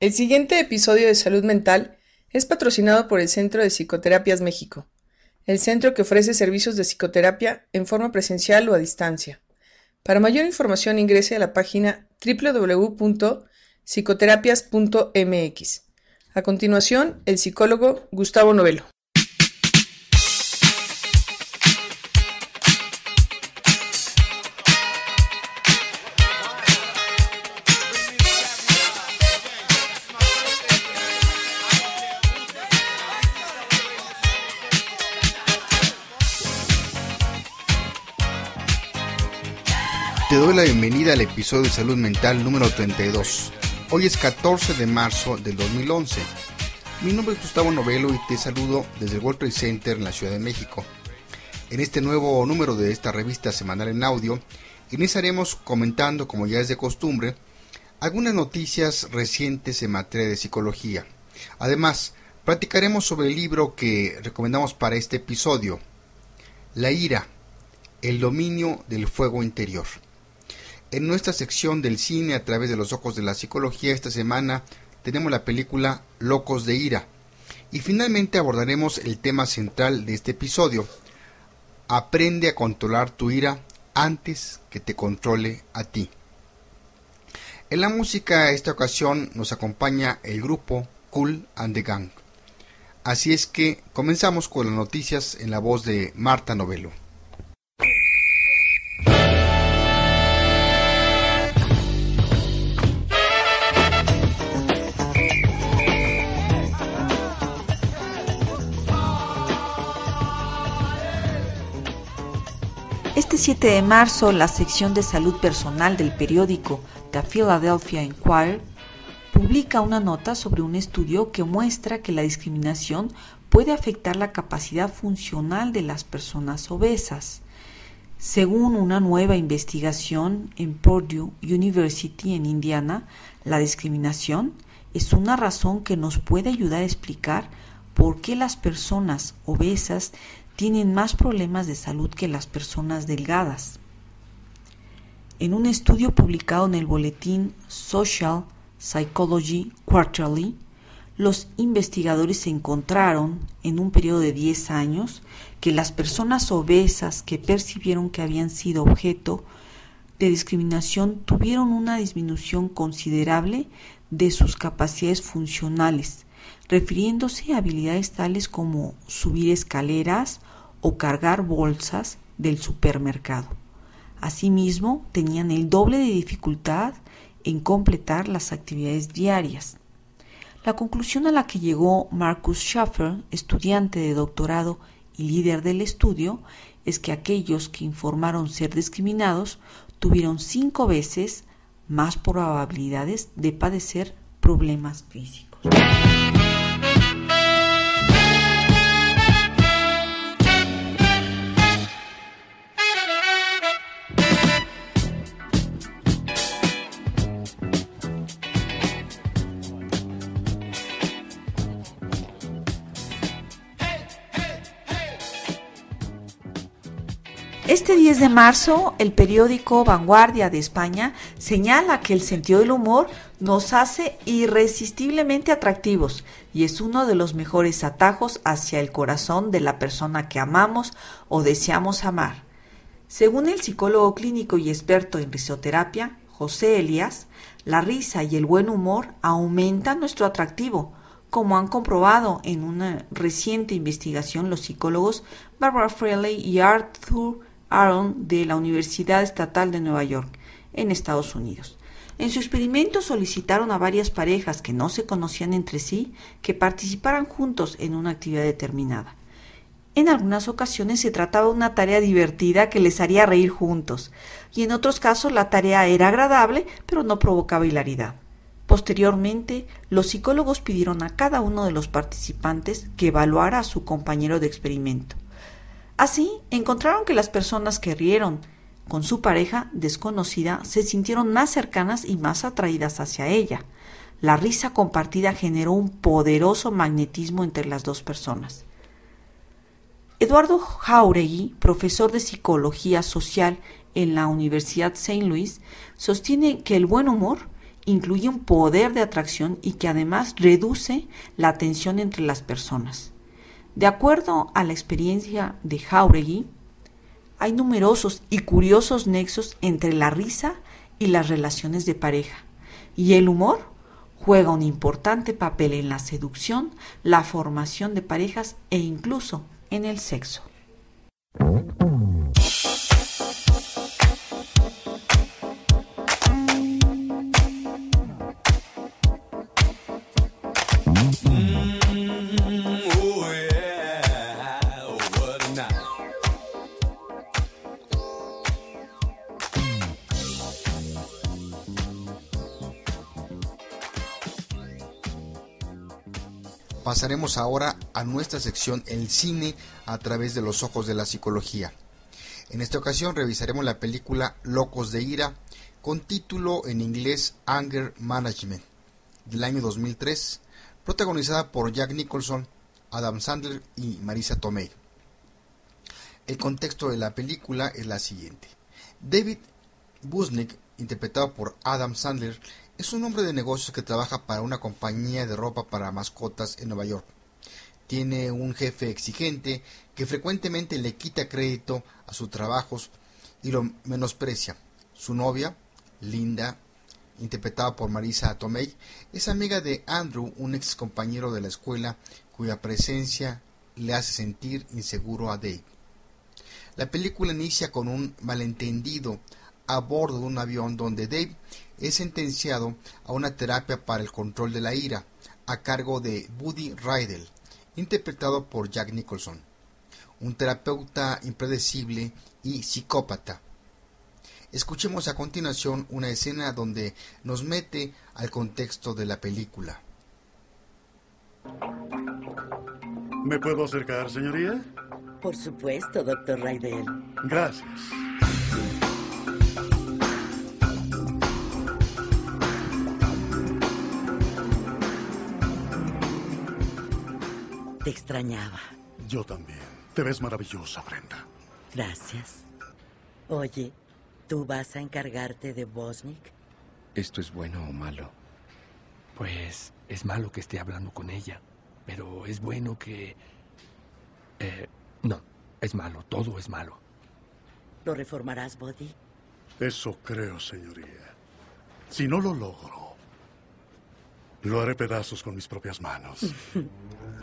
El siguiente episodio de Salud Mental es patrocinado por el Centro de Psicoterapias México, el centro que ofrece servicios de psicoterapia en forma presencial o a distancia. Para mayor información ingrese a la página www.psicoterapias.mx. A continuación, el psicólogo Gustavo Novelo. La bienvenida al episodio de Salud Mental número 32. Hoy es 14 de marzo del 2011. Mi nombre es Gustavo Novelo y te saludo desde el World Trade Center en la Ciudad de México. En este nuevo número de esta revista semanal en audio, iniciaremos comentando, como ya es de costumbre, algunas noticias recientes en materia de psicología. Además, platicaremos sobre el libro que recomendamos para este episodio, La ira, el dominio del fuego interior. En nuestra sección del cine a través de los ojos de la psicología esta semana tenemos la película Locos de Ira. Y finalmente abordaremos el tema central de este episodio. Aprende a controlar tu ira antes que te controle a ti. En la música esta ocasión nos acompaña el grupo Cool and the Gang. Así es que comenzamos con las noticias en la voz de Marta Novelo. 7 de marzo, la sección de salud personal del periódico The Philadelphia Inquirer publica una nota sobre un estudio que muestra que la discriminación puede afectar la capacidad funcional de las personas obesas. Según una nueva investigación en Purdue University en Indiana, la discriminación es una razón que nos puede ayudar a explicar por qué las personas obesas tienen más problemas de salud que las personas delgadas. En un estudio publicado en el boletín Social Psychology Quarterly, los investigadores encontraron en un periodo de 10 años que las personas obesas que percibieron que habían sido objeto de discriminación tuvieron una disminución considerable de sus capacidades funcionales, refiriéndose a habilidades tales como subir escaleras o cargar bolsas del supermercado. Asimismo, tenían el doble de dificultad en completar las actividades diarias. La conclusión a la que llegó Marcus Schaffer, estudiante de doctorado y líder del estudio, es que aquellos que informaron ser discriminados tuvieron cinco veces más probabilidades de padecer problemas físicos. Este 10 de marzo, el periódico Vanguardia de España señala que el sentido del humor nos hace irresistiblemente atractivos y es uno de los mejores atajos hacia el corazón de la persona que amamos o deseamos amar. Según el psicólogo clínico y experto en risoterapia, José Elias, la risa y el buen humor aumentan nuestro atractivo, como han comprobado en una reciente investigación los psicólogos Barbara Frehley y Arthur Aaron de la Universidad Estatal de Nueva York, en Estados Unidos. En su experimento solicitaron a varias parejas que no se conocían entre sí que participaran juntos en una actividad determinada. En algunas ocasiones se trataba de una tarea divertida que les haría reír juntos, y en otros casos la tarea era agradable pero no provocaba hilaridad. Posteriormente, los psicólogos pidieron a cada uno de los participantes que evaluara a su compañero de experimento. Así, encontraron que las personas que rieron con su pareja desconocida se sintieron más cercanas y más atraídas hacia ella. La risa compartida generó un poderoso magnetismo entre las dos personas. Eduardo Jauregui, profesor de psicología social en la Universidad St. Louis, sostiene que el buen humor incluye un poder de atracción y que además reduce la tensión entre las personas. De acuerdo a la experiencia de Jauregui, hay numerosos y curiosos nexos entre la risa y las relaciones de pareja, y el humor juega un importante papel en la seducción, la formación de parejas e incluso en el sexo. Pasaremos ahora a nuestra sección El cine a través de los ojos de la psicología. En esta ocasión revisaremos la película Locos de Ira con título en inglés Anger Management del año 2003, protagonizada por Jack Nicholson, Adam Sandler y Marisa Tomei. El contexto de la película es la siguiente. David Busnick, interpretado por Adam Sandler, es un hombre de negocios que trabaja para una compañía de ropa para mascotas en Nueva York. Tiene un jefe exigente que frecuentemente le quita crédito a sus trabajos y lo menosprecia. Su novia, Linda, interpretada por Marisa Tomei, es amiga de Andrew, un ex compañero de la escuela cuya presencia le hace sentir inseguro a Dave. La película inicia con un malentendido a bordo de un avión donde Dave es sentenciado a una terapia para el control de la ira a cargo de Buddy Rydell, interpretado por Jack Nicholson, un terapeuta impredecible y psicópata. Escuchemos a continuación una escena donde nos mete al contexto de la película. ¿Me puedo acercar, señoría? Por supuesto, doctor Rydell. Gracias. Te extrañaba. Yo también. Te ves maravillosa, Brenda. Gracias. Oye, ¿tú vas a encargarte de Bosnick? ¿Esto es bueno o malo? Pues es malo que esté hablando con ella, pero es bueno que... Eh, no, es malo, todo es malo. ¿Lo reformarás, Buddy? Eso creo, señoría. Si no lo logro, lo haré pedazos con mis propias manos.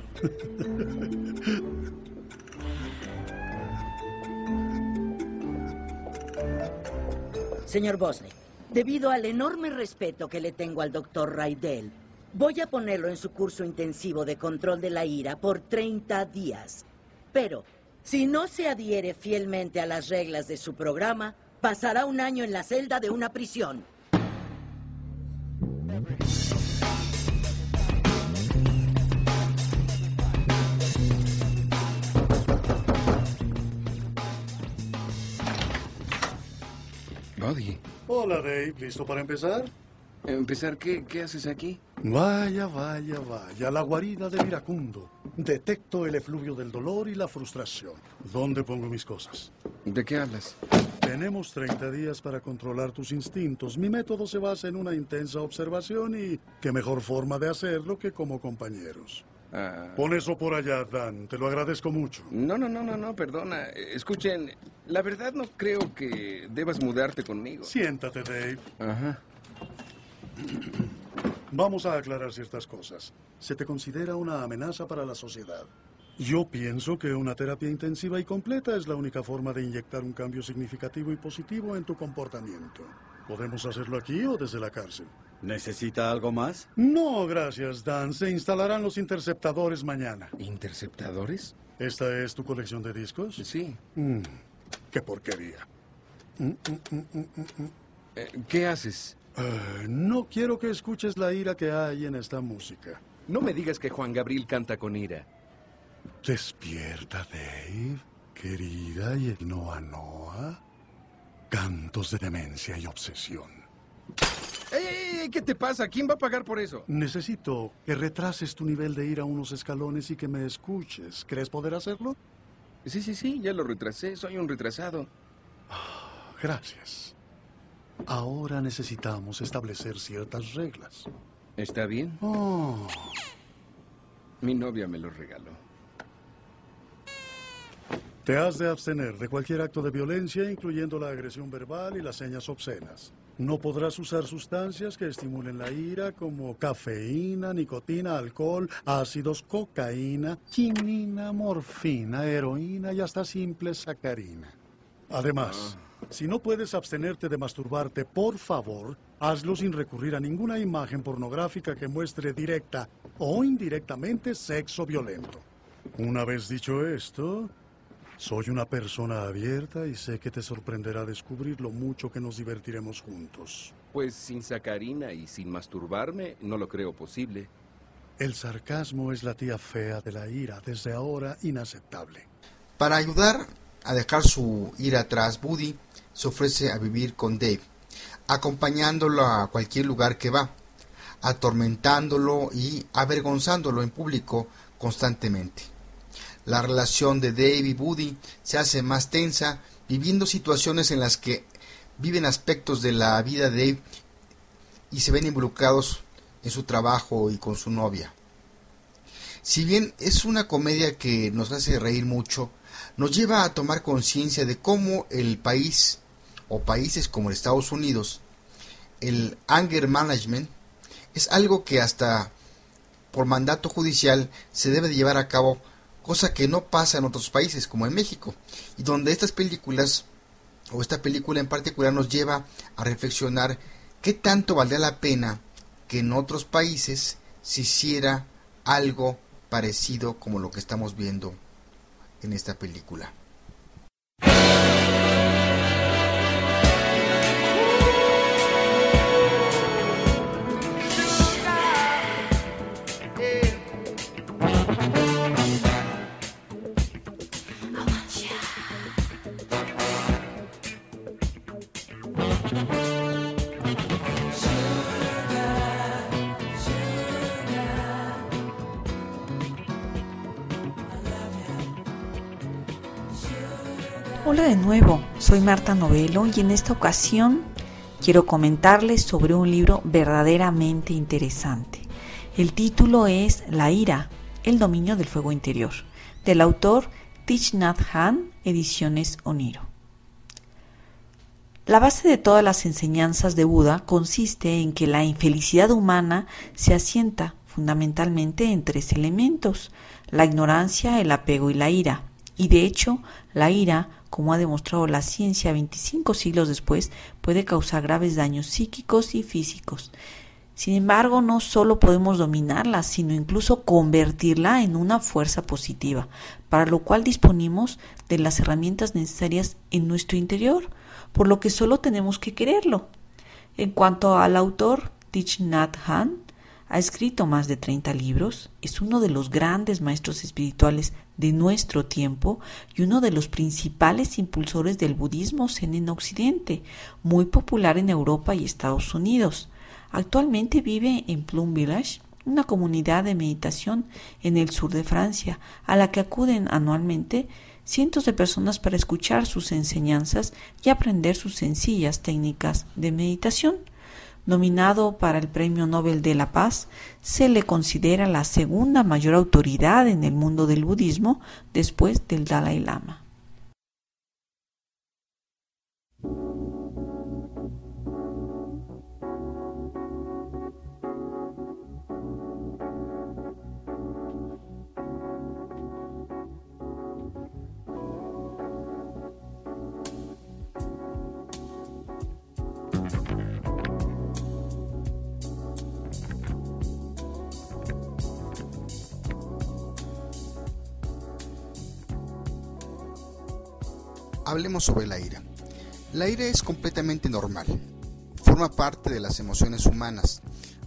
Señor Bosnick, debido al enorme respeto que le tengo al doctor Raidel, voy a ponerlo en su curso intensivo de control de la ira por 30 días. Pero, si no se adhiere fielmente a las reglas de su programa, pasará un año en la celda de una prisión. Hola, Dave. ¿Listo para empezar? ¿empezar qué? ¿Qué haces aquí? Vaya, vaya, vaya. La guarida del iracundo. Detecto el efluvio del dolor y la frustración. ¿Dónde pongo mis cosas? ¿De qué hablas? Tenemos 30 días para controlar tus instintos. Mi método se basa en una intensa observación y qué mejor forma de hacerlo que como compañeros. Ah, Pon eso por allá, Dan. Te lo agradezco mucho. no, no, no, no, no, perdona. Escuchen, la verdad no creo que debas mudarte conmigo. Siéntate, Dave. Ajá. Vamos a aclarar ciertas cosas. Se te considera una amenaza para la sociedad. Yo pienso que una terapia intensiva y completa es la única forma de inyectar un cambio significativo y positivo en tu comportamiento. ¿Podemos hacerlo aquí o desde la cárcel? ¿Necesita algo más? No, gracias, Dan. Se instalarán los interceptadores mañana. ¿Interceptadores? ¿Esta es tu colección de discos? Sí. Mm, qué porquería. Mm, mm, mm, mm, mm, mm. Eh, ¿Qué haces? Eh, no quiero que escuches la ira que hay en esta música. No me digas que Juan Gabriel canta con ira. Despierta, Dave, querida y el Noa Noa. Cantos de demencia y obsesión. ¡Ey! ¿Qué te pasa? ¿Quién va a pagar por eso? Necesito que retrases tu nivel de ira unos escalones y que me escuches. ¿Crees poder hacerlo? Sí, sí, sí, ya lo retrasé. Soy un retrasado. Gracias. Ahora necesitamos establecer ciertas reglas. ¿Está bien? Oh, Mi novia me lo regaló. te has de abstener de cualquier acto de violencia, incluyendo la agresión verbal y las señas obscenas. No podrás usar sustancias que estimulen la ira como cafeína, nicotina, alcohol, ácidos, cocaína, quinina, morfina, heroína y hasta simple sacarina. Además, si no puedes abstenerte de masturbarte, por favor, hazlo sin recurrir a ninguna imagen pornográfica que muestre directa o indirectamente sexo violento. Una vez dicho esto, soy una persona abierta y sé que te sorprenderá descubrir lo mucho que nos divertiremos juntos. Pues sin sacarina y sin masturbarme, no lo creo posible. El sarcasmo es la tía fea de la ira, desde ahora inaceptable. Para ayudar a dejar su ira atrás, Buddy se ofrece a vivir con Dave, acompañándolo a cualquier lugar que va, atormentándolo y avergonzándolo en público constantemente. La relación de Dave y Buddy se hace más tensa, viviendo situaciones en las que viven aspectos de la vida de Dave y se ven involucrados en su trabajo y con su novia. Si bien es una comedia que nos hace reír mucho, nos lleva a tomar conciencia de cómo el país o países como Estados Unidos, el anger management es algo que hasta por mandato judicial se debe de llevar a cabo, cosa que no pasa en otros países como en México, y donde estas películas o esta película en particular nos lleva a reflexionar qué tanto valdría la pena que en otros países se hiciera algo parecido como lo que estamos viendo en esta película. Soy Marta Novelo y en esta ocasión quiero comentarles sobre un libro verdaderamente interesante. El título es La ira, el dominio del fuego interior, del autor Thich Nhat Hanh, Ediciones Oniro. La base de todas las enseñanzas de Buda consiste en que la infelicidad humana se asienta fundamentalmente en tres elementos, la ignorancia, el apego y la ira. Y de hecho, la ira como ha demostrado la ciencia 25 siglos después, puede causar graves daños psíquicos y físicos. Sin embargo, no solo podemos dominarla, sino incluso convertirla en una fuerza positiva, para lo cual disponemos de las herramientas necesarias en nuestro interior, por lo que solo tenemos que quererlo. En cuanto al autor Nhat Hanh, ha escrito más de 30 libros, es uno de los grandes maestros espirituales de nuestro tiempo y uno de los principales impulsores del budismo zen en Occidente, muy popular en Europa y Estados Unidos. Actualmente vive en Plum Village, una comunidad de meditación en el sur de Francia, a la que acuden anualmente cientos de personas para escuchar sus enseñanzas y aprender sus sencillas técnicas de meditación. Nominado para el Premio Nobel de la Paz, se le considera la segunda mayor autoridad en el mundo del budismo después del Dalai Lama. Hablemos sobre la ira. La ira es completamente normal, forma parte de las emociones humanas,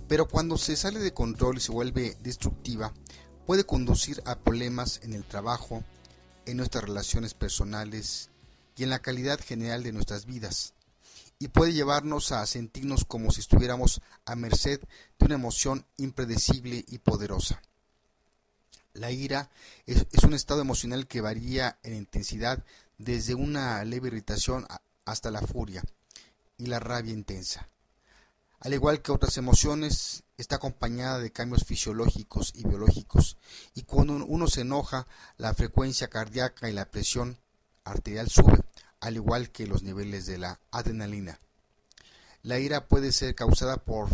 pero cuando se sale de control y se vuelve destructiva, puede conducir a problemas en el trabajo, en nuestras relaciones personales y en la calidad general de nuestras vidas, y puede llevarnos a sentirnos como si estuviéramos a merced de una emoción impredecible y poderosa. La ira es, un estado emocional que varía en intensidad desde una leve irritación hasta la furia. y la rabia intensa. Al igual que otras emociones, está acompañada de cambios fisiológicos y biológicos, y cuando uno se enoja, la frecuencia cardíaca y la presión arterial sube, al igual que los niveles de la adrenalina. La ira puede ser causada por,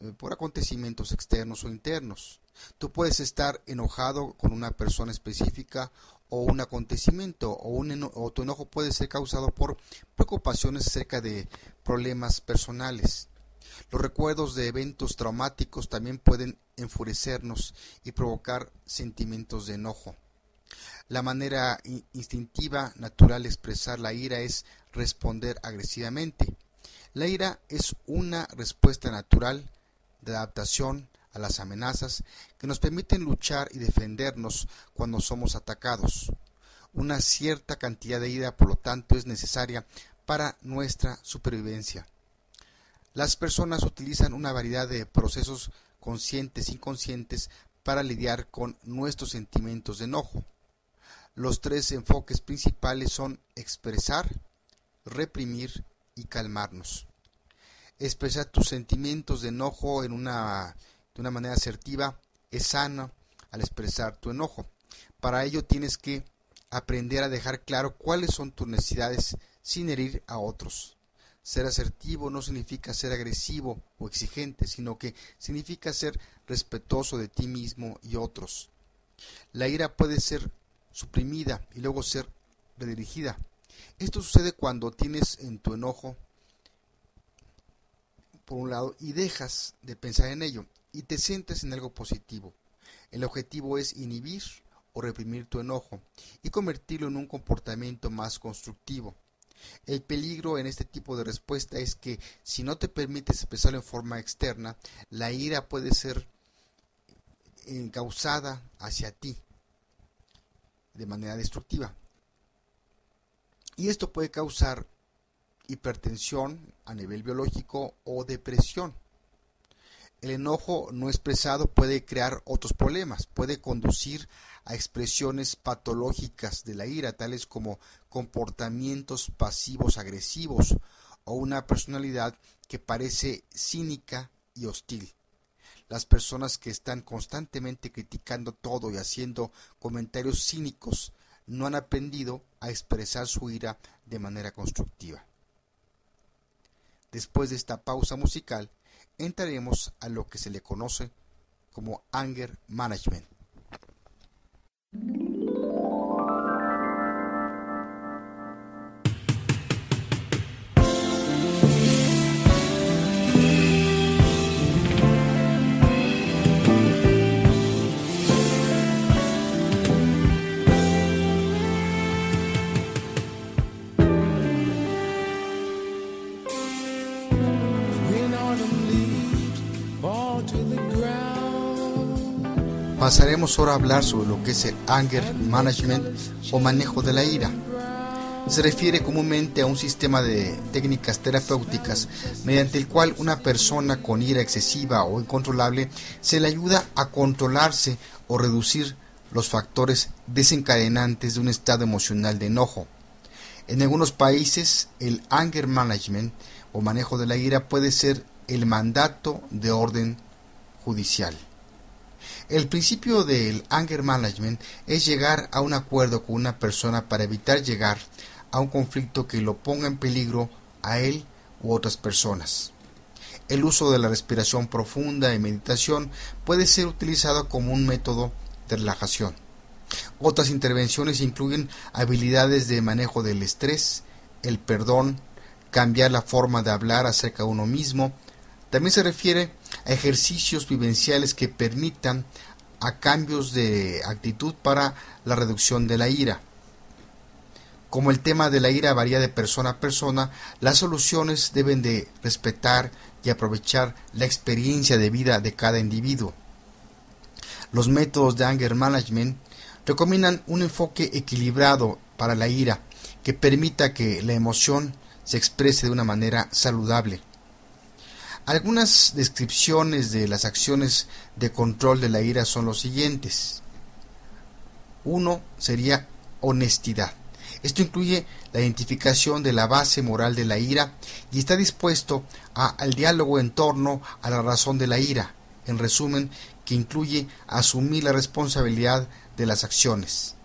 eh, por acontecimientos externos o internos. Tú puedes estar enojado con una persona específica o un acontecimiento o, un tu enojo puede ser causado por preocupaciones acerca de problemas personales. Los recuerdos de eventos traumáticos también pueden enfurecernos y provocar sentimientos de enojo. La manera instintiva natural de expresar la ira es responder agresivamente. La ira es una respuesta natural de adaptación a las amenazas que nos permiten luchar y defendernos cuando somos atacados. Una cierta cantidad de ira, por lo tanto, es necesaria para nuestra supervivencia. Las personas utilizan una variedad de procesos conscientes e inconscientes para lidiar con nuestros sentimientos de enojo. Los tres enfoques principales son expresar, reprimir y calmarnos. Expresar tus sentimientos de enojo en una, de una manera asertiva es sana al expresar tu enojo. Para ello tienes que aprender a dejar claro cuáles son tus necesidades sin herir a otros. Ser asertivo no significa ser agresivo o exigente, sino que significa ser respetuoso de ti mismo y otros. La ira puede ser suprimida y luego ser redirigida. Esto sucede cuando tienes en tu enojo, por un lado, y dejas de pensar en ello y te centras en algo positivo. El objetivo es inhibir o reprimir tu enojo y convertirlo en un comportamiento más constructivo. El peligro en este tipo de respuesta es que si no te permites expresarlo en forma externa, la ira puede ser encausada hacia ti de manera destructiva. Y esto puede causar hipertensión a nivel biológico o depresión. El enojo no expresado puede crear otros problemas, puede conducir a expresiones patológicas de la ira, tales como comportamientos pasivos agresivos o una personalidad que parece cínica y hostil las personas que están constantemente criticando todo y haciendo comentarios cínicos no han aprendido a expresar su ira de manera constructiva. Después de esta pausa musical, entraremos a lo que se le conoce como anger management. Pasaremos ahora a hablar sobre lo que es el anger management o manejo de la ira. Se refiere comúnmente a un sistema de técnicas terapéuticas mediante el cual una persona con ira excesiva o incontrolable se le ayuda a controlarse o reducir los factores desencadenantes de un estado emocional de enojo. En algunos países, el anger management o manejo de la ira puede ser el mandato de orden judicial. El principio del anger management es llegar a un acuerdo con una persona para evitar llegar a un conflicto que lo ponga en peligro a él u otras personas. El uso de la respiración profunda y meditación puede ser utilizado como un método de relajación. Otras intervenciones incluyen habilidades de manejo del estrés, el perdón, cambiar la forma de hablar acerca de uno mismo. También se refiere ejercicios vivenciales que permitan a cambios de actitud para la reducción de la ira. Como el tema de la ira varía de persona a persona, las soluciones deben de respetar y aprovechar la experiencia de vida de cada individuo. Los métodos de anger management recomiendan un enfoque equilibrado para la ira que permita que la emoción se exprese de una manera saludable. Algunas descripciones de las acciones de control de la ira son los siguientes. Uno sería honestidad. Esto incluye la identificación de la base moral de la ira y está dispuesto al diálogo en torno a la razón de la ira, en resumen, que incluye asumir la responsabilidad de las acciones.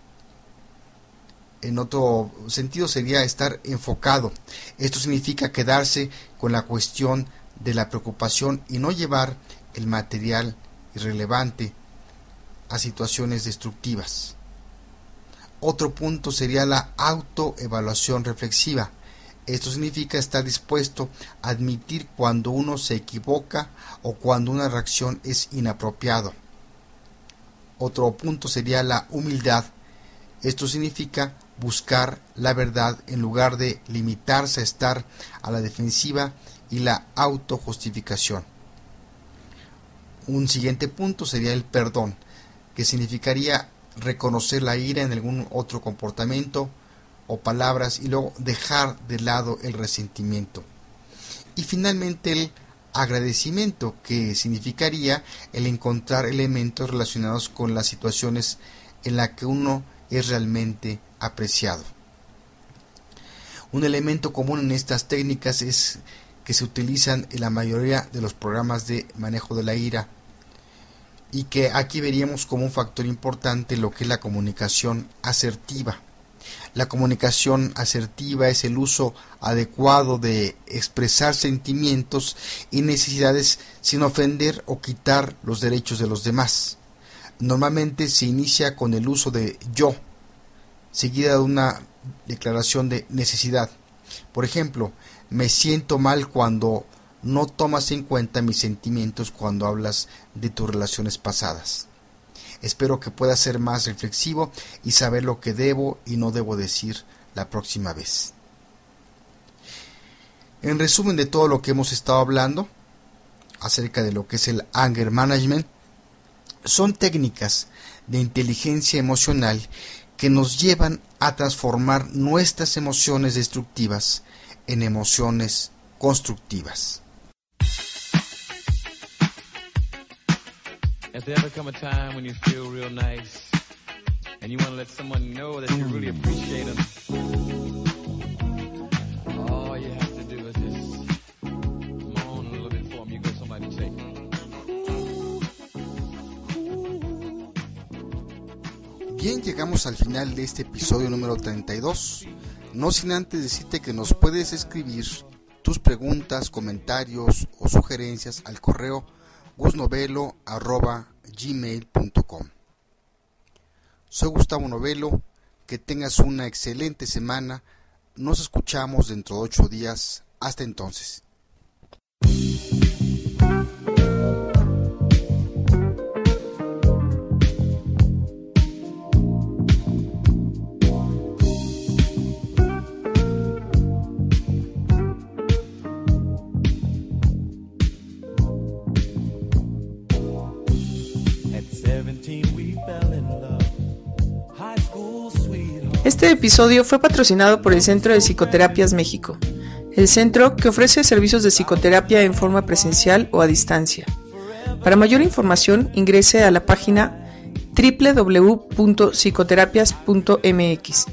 En otro sentido sería estar enfocado. Esto significa quedarse con la cuestión de la preocupación y no llevar el material irrelevante a situaciones destructivas. Otro punto sería la autoevaluación reflexiva. Esto significa estar dispuesto a admitir cuando uno se equivoca o cuando una reacción es inapropiado. Otro punto sería la humildad. Esto significa buscar la verdad en lugar de limitarse a estar a la defensiva y la autojustificación. Un siguiente punto sería el perdón, que significaría reconocer la ira en algún otro comportamiento o palabras y luego dejar de lado el resentimiento. Y finalmente el agradecimiento, que significaría el encontrar elementos relacionados con las situaciones en las que uno es realmente apreciado. Un elemento común en estas técnicas es que se utilizan en la mayoría de los programas de manejo de la ira y que aquí veríamos como un factor importante lo que es la comunicación asertiva. La comunicación asertiva es el uso adecuado de expresar sentimientos y necesidades sin ofender o quitar los derechos de los demás. Normalmente se inicia con el uso de yo, seguida de una declaración de necesidad. Por ejemplo, me siento mal cuando no tomas en cuenta mis sentimientos cuando hablas de tus relaciones pasadas. Espero que puedas ser más reflexivo y saber lo que debo y no debo decir la próxima vez. En resumen de todo lo que hemos estado hablando acerca de lo que es el anger management, son técnicas de inteligencia emocional que nos llevan a transformar nuestras emociones destructivas en emociones constructivas. Has there ever come a time when you feel real nice and you want to let someone know that you really appreciate them? All you have to do is just moan a little bit for them. You get somebody to say. Bien, llegamos al final de este episodio número 32. No sin antes decirte que nos puedes escribir tus preguntas, comentarios o sugerencias al correo gusnovelo.gmail.com Soy Gustavo Novelo, que tengas una excelente semana, nos escuchamos dentro de ocho días, hasta entonces. Este episodio fue patrocinado por el Centro de Psicoterapias México, el centro que ofrece servicios de psicoterapia en forma presencial o a distancia. Para mayor información ingrese a la página www.psicoterapias.mx.